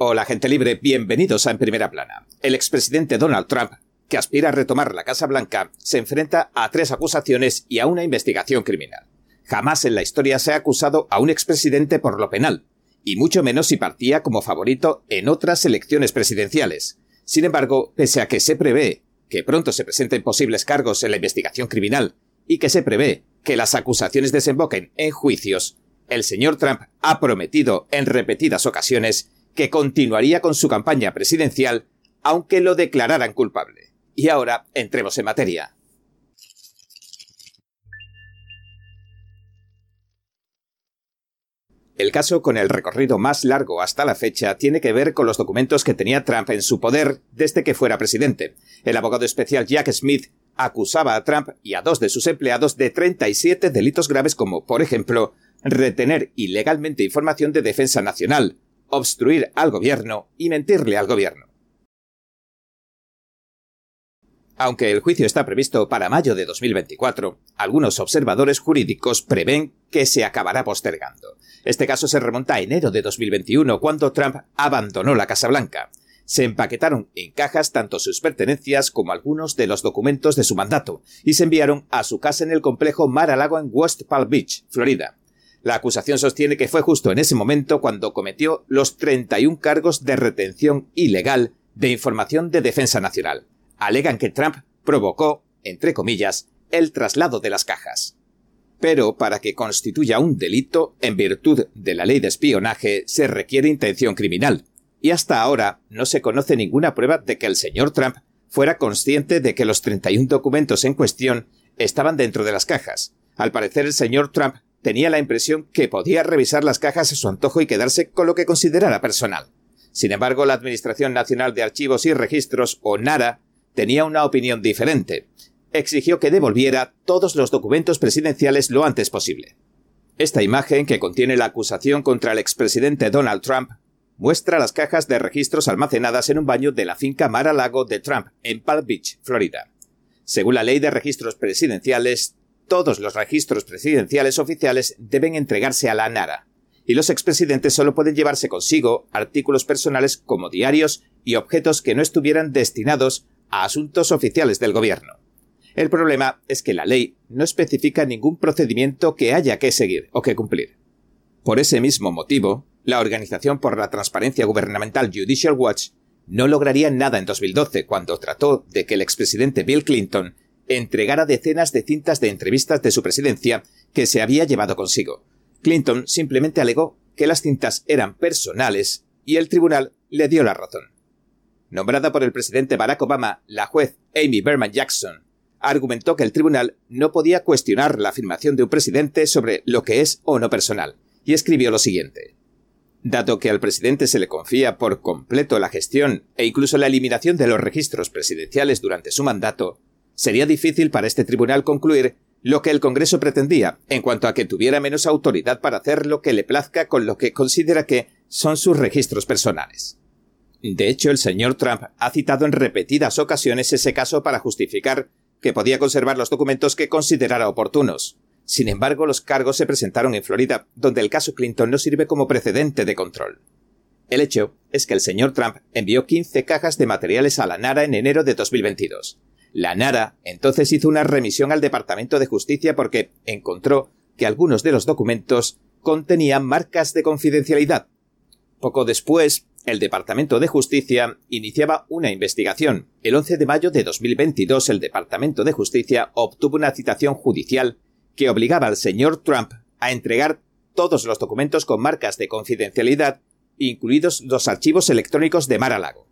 Hola gente libre, bienvenidos a En Primera Plana. El expresidente Donald Trump, que aspira a retomar la Casa Blanca, se enfrenta a tres acusaciones y a una investigación criminal. Jamás en la historia se ha acusado a un expresidente por lo penal, y mucho menos si partía como favorito en otras elecciones presidenciales. Sin embargo, pese a que se prevé que pronto se presenten posibles cargos en la investigación criminal y que se prevé que las acusaciones desemboquen en juicios, el señor Trump ha prometido en repetidas ocasiones que continuaría con su campaña presidencial aunque lo declararan culpable. Y ahora entremos en materia. El caso con el recorrido más largo hasta la fecha tiene que ver con los documentos que tenía Trump en su poder desde que fuera presidente. El abogado especial Jack Smith acusaba a Trump y a dos de sus empleados de 37 delitos graves como, por ejemplo, retener ilegalmente información de defensa nacional, obstruir al gobierno y mentirle al gobierno. Aunque el juicio está previsto para mayo de 2024, algunos observadores jurídicos prevén que se acabará postergando. Este caso se remonta a enero de 2021, cuando Trump abandonó la Casa Blanca. Se empaquetaron en cajas tanto sus pertenencias como algunos de los documentos de su mandato y se enviaron a su casa en el complejo Mar-a-Lago en West Palm Beach, Florida. La acusación sostiene que fue justo en ese momento cuando cometió los 31 cargos de retención ilegal de información de defensa nacional. Alegan que Trump provocó, entre comillas, el traslado de las cajas. Pero para que constituya un delito, en virtud de la ley de espionaje, se requiere intención criminal. Y hasta ahora no se conoce ninguna prueba de que el señor Trump fuera consciente de que los 31 documentos en cuestión estaban dentro de las cajas. Al parecer el señor Trump tenía la impresión que podía revisar las cajas a su antojo y quedarse con lo que considerara personal. Sin embargo, la Administración Nacional de Archivos y Registros, o NARA, tenía una opinión diferente. Exigió que devolviera todos los documentos presidenciales lo antes posible. Esta imagen, que contiene la acusación contra el expresidente Donald Trump, muestra las cajas de registros almacenadas en un baño de la finca Mar-a-Lago de Trump, en Palm Beach, Florida. Según la ley de registros presidenciales, todos los registros presidenciales oficiales deben entregarse a la NARA, y los expresidentes solo pueden llevarse consigo artículos personales como diarios y objetos que no estuvieran destinados a asuntos oficiales del gobierno. El problema es que la ley no especifica ningún procedimiento que haya que seguir o que cumplir. Por ese mismo motivo, la Organización por la Transparencia Gubernamental Judicial Watch no lograría nada en 2012 cuando trató de que el expresidente Bill Clinton entregara decenas de cintas de entrevistas de su presidencia que se había llevado consigo. Clinton simplemente alegó que las cintas eran personales y el tribunal le dio la razón. Nombrada por el presidente Barack Obama, la juez Amy Berman Jackson argumentó que el tribunal no podía cuestionar la afirmación de un presidente sobre lo que es o no personal, y escribió lo siguiente. Dado que al presidente se le confía por completo la gestión e incluso la eliminación de los registros presidenciales durante su mandato, sería difícil para este tribunal concluir lo que el Congreso pretendía, en cuanto a que tuviera menos autoridad para hacer lo que le plazca con lo que considera que son sus registros personales. De hecho, el señor Trump ha citado en repetidas ocasiones ese caso para justificar que podía conservar los documentos que considerara oportunos. Sin embargo, los cargos se presentaron en Florida, donde el caso Clinton no sirve como precedente de control. El hecho es que el señor Trump envió 15 cajas de materiales a la Nara en enero de 2022. La Nara entonces hizo una remisión al Departamento de Justicia porque encontró que algunos de los documentos contenían marcas de confidencialidad. Poco después, el Departamento de Justicia iniciaba una investigación. El 11 de mayo de 2022 el Departamento de Justicia obtuvo una citación judicial que obligaba al señor Trump a entregar todos los documentos con marcas de confidencialidad, incluidos los archivos electrónicos de Mar-a-Lago.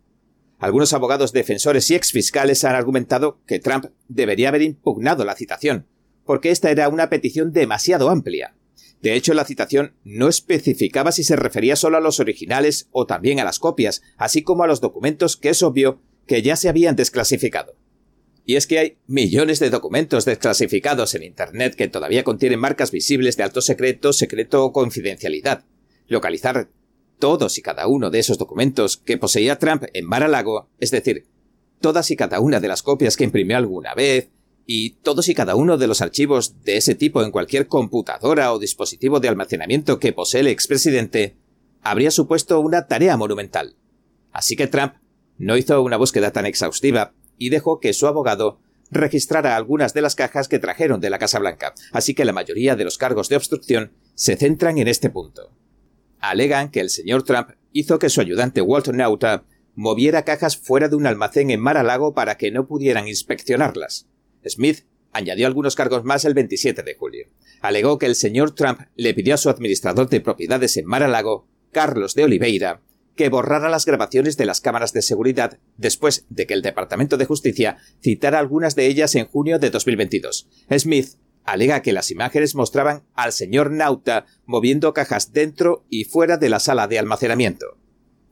Algunos abogados defensores y exfiscales han argumentado que Trump debería haber impugnado la citación, porque esta era una petición demasiado amplia. De hecho, la citación no especificaba si se refería solo a los originales o también a las copias, así como a los documentos que es obvio que ya se habían desclasificado. Y es que hay millones de documentos desclasificados en Internet que todavía contienen marcas visibles de alto secreto, secreto o confidencialidad. Localizar todos y cada uno de esos documentos que poseía Trump en Mar-a-Lago, es decir, todas y cada una de las copias que imprimió alguna vez, y todos y cada uno de los archivos de ese tipo en cualquier computadora o dispositivo de almacenamiento que posee el expresidente, habría supuesto una tarea monumental. Así que Trump no hizo una búsqueda tan exhaustiva y dejó que su abogado registrara algunas de las cajas que trajeron de la Casa Blanca, así que la mayoría de los cargos de obstrucción se centran en este punto. Alegan que el señor Trump hizo que su ayudante Walter Nauta moviera cajas fuera de un almacén en Mar-a-Lago para que no pudieran inspeccionarlas. Smith añadió algunos cargos más el 27 de julio. Alegó que el señor Trump le pidió a su administrador de propiedades en Mar-a-Lago, Carlos de Oliveira, que borrara las grabaciones de las cámaras de seguridad después de que el Departamento de Justicia citara algunas de ellas en junio de 2022. Smith alega que las imágenes mostraban al señor Nauta moviendo cajas dentro y fuera de la sala de almacenamiento.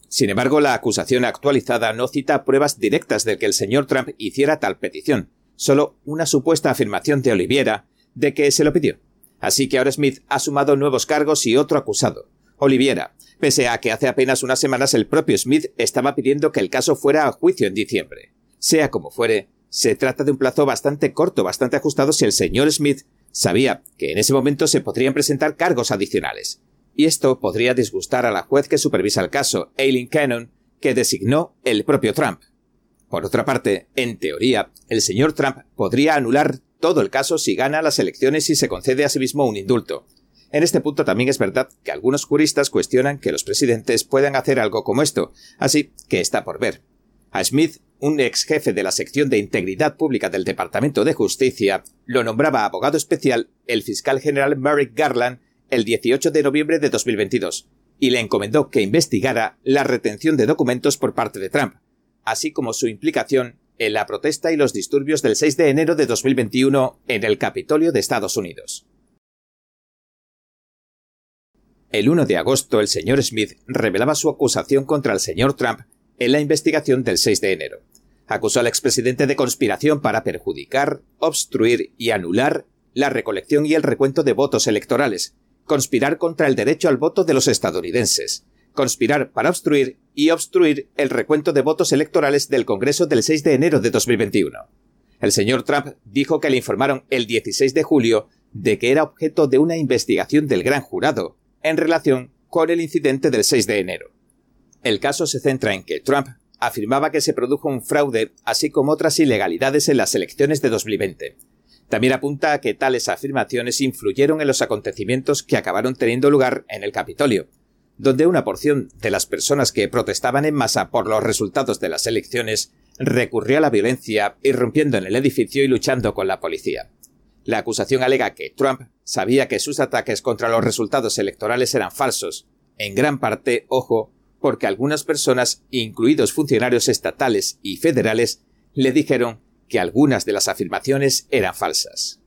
Sin embargo, la acusación actualizada no cita pruebas directas de que el señor Trump hiciera tal petición, solo una supuesta afirmación de Oliviera de que se lo pidió. Así que ahora Smith ha sumado nuevos cargos y otro acusado, Oliviera, pese a que hace apenas unas semanas el propio Smith estaba pidiendo que el caso fuera a juicio en diciembre. Sea como fuere, se trata de un plazo bastante corto, bastante ajustado si el señor Smith sabía que en ese momento se podrían presentar cargos adicionales y esto podría disgustar a la juez que supervisa el caso, Aileen Cannon, que designó el propio Trump. Por otra parte, en teoría, el señor Trump podría anular todo el caso si gana las elecciones y se concede a sí mismo un indulto. En este punto también es verdad que algunos juristas cuestionan que los presidentes puedan hacer algo como esto, así que está por ver. A Smith, un ex jefe de la sección de integridad pública del Departamento de Justicia, lo nombraba abogado especial el fiscal general Merrick Garland el 18 de noviembre de 2022 y le encomendó que investigara la retención de documentos por parte de Trump, así como su implicación en la protesta y los disturbios del 6 de enero de 2021 en el Capitolio de Estados Unidos. El 1 de agosto, el señor Smith revelaba su acusación contra el señor Trump en la investigación del 6 de enero. Acusó al expresidente de conspiración para perjudicar, obstruir y anular la recolección y el recuento de votos electorales, conspirar contra el derecho al voto de los estadounidenses, conspirar para obstruir y obstruir el recuento de votos electorales del Congreso del 6 de enero de 2021. El señor Trump dijo que le informaron el 16 de julio de que era objeto de una investigación del gran jurado en relación con el incidente del 6 de enero. El caso se centra en que Trump afirmaba que se produjo un fraude así como otras ilegalidades en las elecciones de 2020, también apunta a que tales afirmaciones influyeron en los acontecimientos que acabaron teniendo lugar en el Capitolio, donde una porción de las personas que protestaban en masa por los resultados de las elecciones recurrió a la violencia, irrumpiendo en el edificio y luchando con la policía. La acusación alega que Trump sabía que sus ataques contra los resultados electorales eran falsos, en gran parte, ojo, porque algunas personas, incluidos funcionarios estatales y federales, le dijeron que algunas de las afirmaciones eran falsas.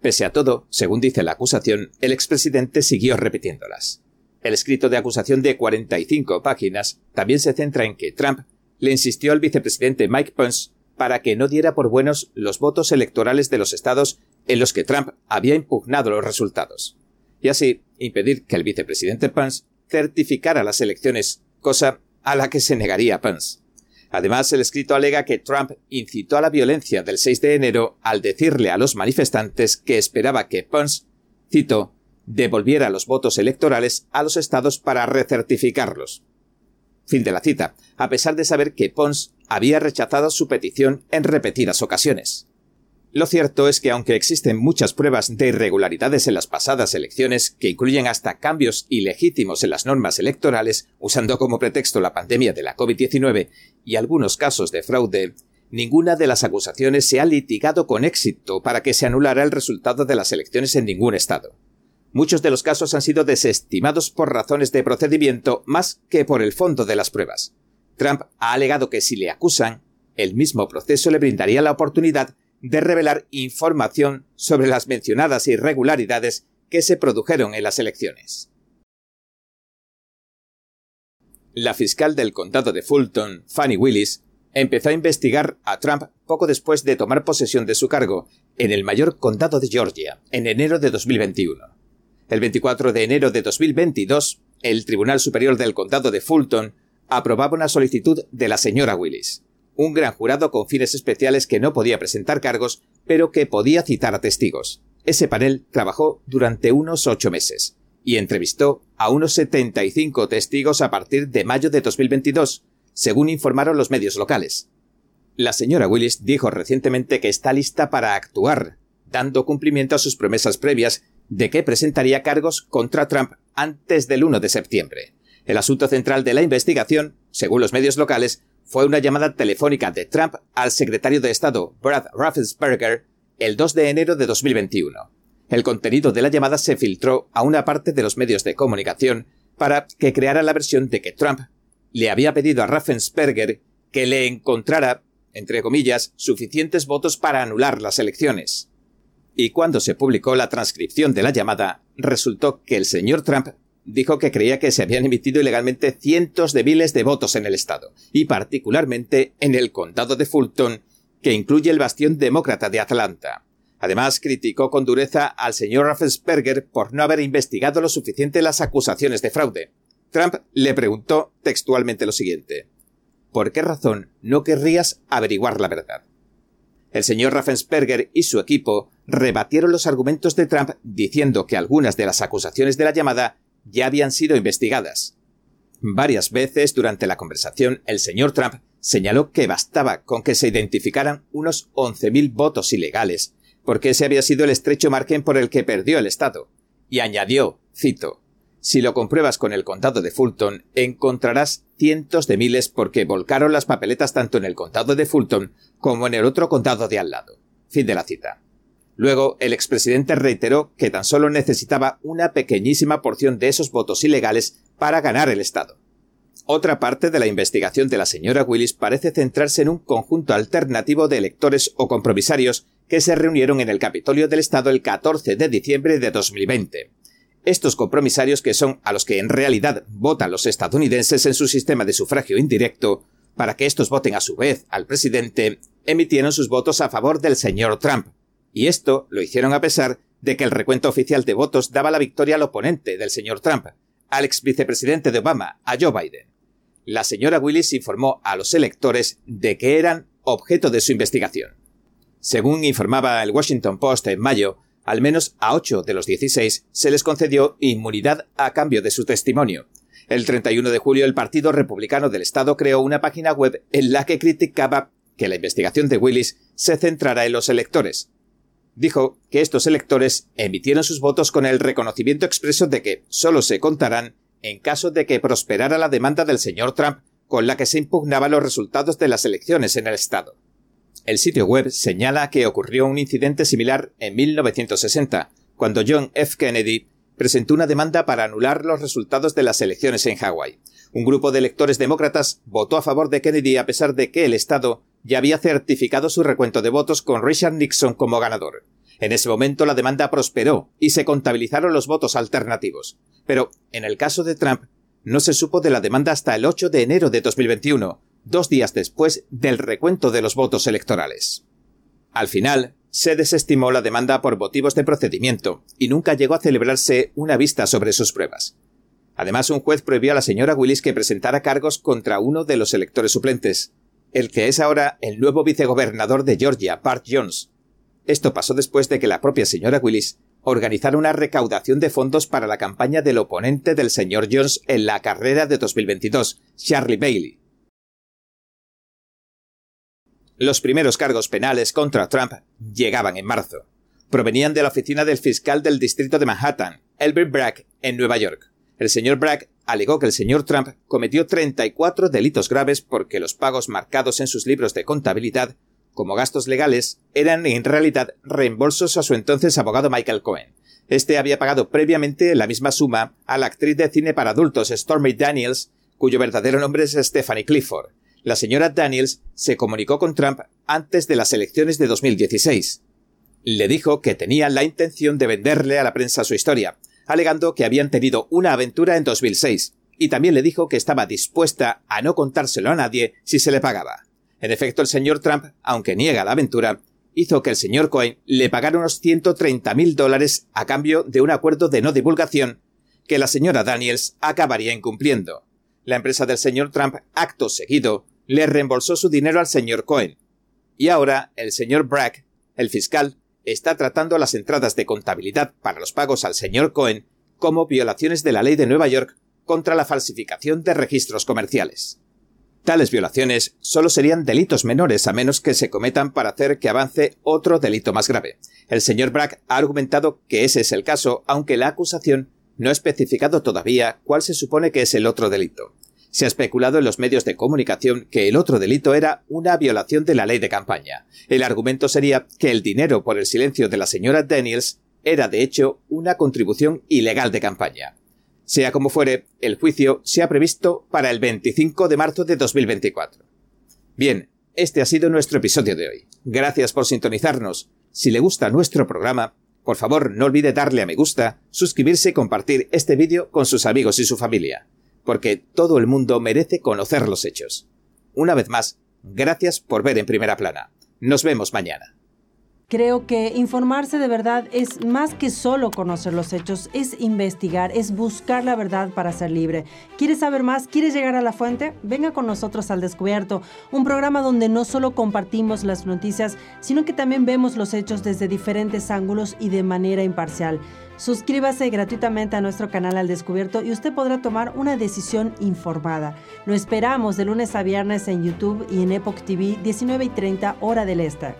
Pese a todo, según dice la acusación, el expresidente siguió repitiéndolas. El escrito de acusación de 45 páginas también se centra en que Trump le insistió al vicepresidente Mike Pence para que no diera por buenos los votos electorales de los estados en los que Trump había impugnado los resultados, y así impedir que el vicepresidente Pence certificara las elecciones, cosa a la que se negaría Pence. Además, el escrito alega que Trump incitó a la violencia del 6 de enero al decirle a los manifestantes que esperaba que Pence, cito, devolviera los votos electorales a los estados para recertificarlos. Fin de la cita, a pesar de saber que Pons había rechazado su petición en repetidas ocasiones. Lo cierto es que aunque existen muchas pruebas de irregularidades en las pasadas elecciones, que incluyen hasta cambios ilegítimos en las normas electorales, usando como pretexto la pandemia de la COVID-19 y algunos casos de fraude, ninguna de las acusaciones se ha litigado con éxito para que se anulara el resultado de las elecciones en ningún estado. Muchos de los casos han sido desestimados por razones de procedimiento más que por el fondo de las pruebas. Trump ha alegado que si le acusan, el mismo proceso le brindaría la oportunidad de revelar información sobre las mencionadas irregularidades que se produjeron en las elecciones. La fiscal del condado de Fulton, Fanny Willis, empezó a investigar a Trump poco después de tomar posesión de su cargo en el mayor condado de Georgia, en enero de 2021. El 24 de enero de 2022, el Tribunal Superior del Condado de Fulton aprobaba una solicitud de la señora Willis un gran jurado con fines especiales que no podía presentar cargos, pero que podía citar a testigos. Ese panel trabajó durante unos ocho meses, y entrevistó a unos 75 testigos a partir de mayo de 2022, según informaron los medios locales. La señora Willis dijo recientemente que está lista para actuar, dando cumplimiento a sus promesas previas de que presentaría cargos contra Trump antes del 1 de septiembre. El asunto central de la investigación, según los medios locales, fue una llamada telefónica de Trump al secretario de Estado Brad Raffensperger el 2 de enero de 2021. El contenido de la llamada se filtró a una parte de los medios de comunicación para que creara la versión de que Trump le había pedido a Raffensperger que le encontrara, entre comillas, suficientes votos para anular las elecciones. Y cuando se publicó la transcripción de la llamada, resultó que el señor Trump dijo que creía que se habían emitido ilegalmente cientos de miles de votos en el estado, y particularmente en el condado de Fulton, que incluye el bastión demócrata de Atlanta. Además, criticó con dureza al señor Raffensperger por no haber investigado lo suficiente las acusaciones de fraude. Trump le preguntó textualmente lo siguiente. ¿Por qué razón no querrías averiguar la verdad? El señor Raffensperger y su equipo rebatieron los argumentos de Trump diciendo que algunas de las acusaciones de la llamada ya habían sido investigadas. Varias veces durante la conversación el señor Trump señaló que bastaba con que se identificaran unos 11.000 votos ilegales porque ese había sido el estrecho margen por el que perdió el Estado. Y añadió, cito, si lo compruebas con el condado de Fulton, encontrarás cientos de miles porque volcaron las papeletas tanto en el condado de Fulton como en el otro condado de al lado. Fin de la cita. Luego, el expresidente reiteró que tan solo necesitaba una pequeñísima porción de esos votos ilegales para ganar el Estado. Otra parte de la investigación de la señora Willis parece centrarse en un conjunto alternativo de electores o compromisarios que se reunieron en el Capitolio del Estado el 14 de diciembre de 2020. Estos compromisarios, que son a los que en realidad votan los estadounidenses en su sistema de sufragio indirecto, para que estos voten a su vez al presidente, emitieron sus votos a favor del señor Trump. Y esto lo hicieron a pesar de que el recuento oficial de votos daba la victoria al oponente del señor Trump, al ex vicepresidente de Obama, a Joe Biden. La señora Willis informó a los electores de que eran objeto de su investigación. Según informaba el Washington Post en mayo, al menos a ocho de los 16 se les concedió inmunidad a cambio de su testimonio. El 31 de julio el Partido Republicano del Estado creó una página web en la que criticaba que la investigación de Willis se centrara en los electores. Dijo que estos electores emitieron sus votos con el reconocimiento expreso de que solo se contarán en caso de que prosperara la demanda del señor Trump con la que se impugnaban los resultados de las elecciones en el Estado. El sitio web señala que ocurrió un incidente similar en 1960, cuando John F. Kennedy presentó una demanda para anular los resultados de las elecciones en Hawái. Un grupo de electores demócratas votó a favor de Kennedy a pesar de que el Estado ya había certificado su recuento de votos con Richard Nixon como ganador. En ese momento la demanda prosperó y se contabilizaron los votos alternativos. Pero, en el caso de Trump, no se supo de la demanda hasta el 8 de enero de 2021, dos días después del recuento de los votos electorales. Al final, se desestimó la demanda por motivos de procedimiento y nunca llegó a celebrarse una vista sobre sus pruebas. Además, un juez prohibió a la señora Willis que presentara cargos contra uno de los electores suplentes, el que es ahora el nuevo vicegobernador de Georgia, Bart Jones. Esto pasó después de que la propia señora Willis organizara una recaudación de fondos para la campaña del oponente del señor Jones en la carrera de 2022, Charlie Bailey. Los primeros cargos penales contra Trump llegaban en marzo. Provenían de la oficina del fiscal del distrito de Manhattan, Elbert Bragg, en Nueva York. El señor Bragg alegó que el señor Trump cometió 34 delitos graves porque los pagos marcados en sus libros de contabilidad como gastos legales eran en realidad reembolsos a su entonces abogado Michael Cohen. Este había pagado previamente la misma suma a la actriz de cine para adultos Stormy Daniels, cuyo verdadero nombre es Stephanie Clifford, la señora Daniels se comunicó con Trump antes de las elecciones de 2016. Le dijo que tenía la intención de venderle a la prensa su historia, alegando que habían tenido una aventura en 2006, y también le dijo que estaba dispuesta a no contárselo a nadie si se le pagaba. En efecto, el señor Trump, aunque niega la aventura, hizo que el señor Cohen le pagara unos 130 mil dólares a cambio de un acuerdo de no divulgación que la señora Daniels acabaría incumpliendo. La empresa del señor Trump, acto seguido, le reembolsó su dinero al señor Cohen. Y ahora el señor Bragg, el fiscal, está tratando las entradas de contabilidad para los pagos al señor Cohen como violaciones de la ley de Nueva York contra la falsificación de registros comerciales. Tales violaciones solo serían delitos menores a menos que se cometan para hacer que avance otro delito más grave. El señor Bragg ha argumentado que ese es el caso, aunque la acusación no ha especificado todavía cuál se supone que es el otro delito. Se ha especulado en los medios de comunicación que el otro delito era una violación de la ley de campaña. El argumento sería que el dinero por el silencio de la señora Daniels era de hecho una contribución ilegal de campaña. Sea como fuere, el juicio se ha previsto para el 25 de marzo de 2024. Bien, este ha sido nuestro episodio de hoy. Gracias por sintonizarnos. Si le gusta nuestro programa, por favor no olvide darle a me gusta, suscribirse y compartir este vídeo con sus amigos y su familia porque todo el mundo merece conocer los hechos. Una vez más, gracias por ver en primera plana. Nos vemos mañana. Creo que informarse de verdad es más que solo conocer los hechos, es investigar, es buscar la verdad para ser libre. ¿Quieres saber más? ¿Quieres llegar a la fuente? Venga con nosotros al descubierto, un programa donde no solo compartimos las noticias, sino que también vemos los hechos desde diferentes ángulos y de manera imparcial. Suscríbase gratuitamente a nuestro canal Al Descubierto y usted podrá tomar una decisión informada. Lo esperamos de lunes a viernes en YouTube y en Epoch TV 19 y 30 hora del Este.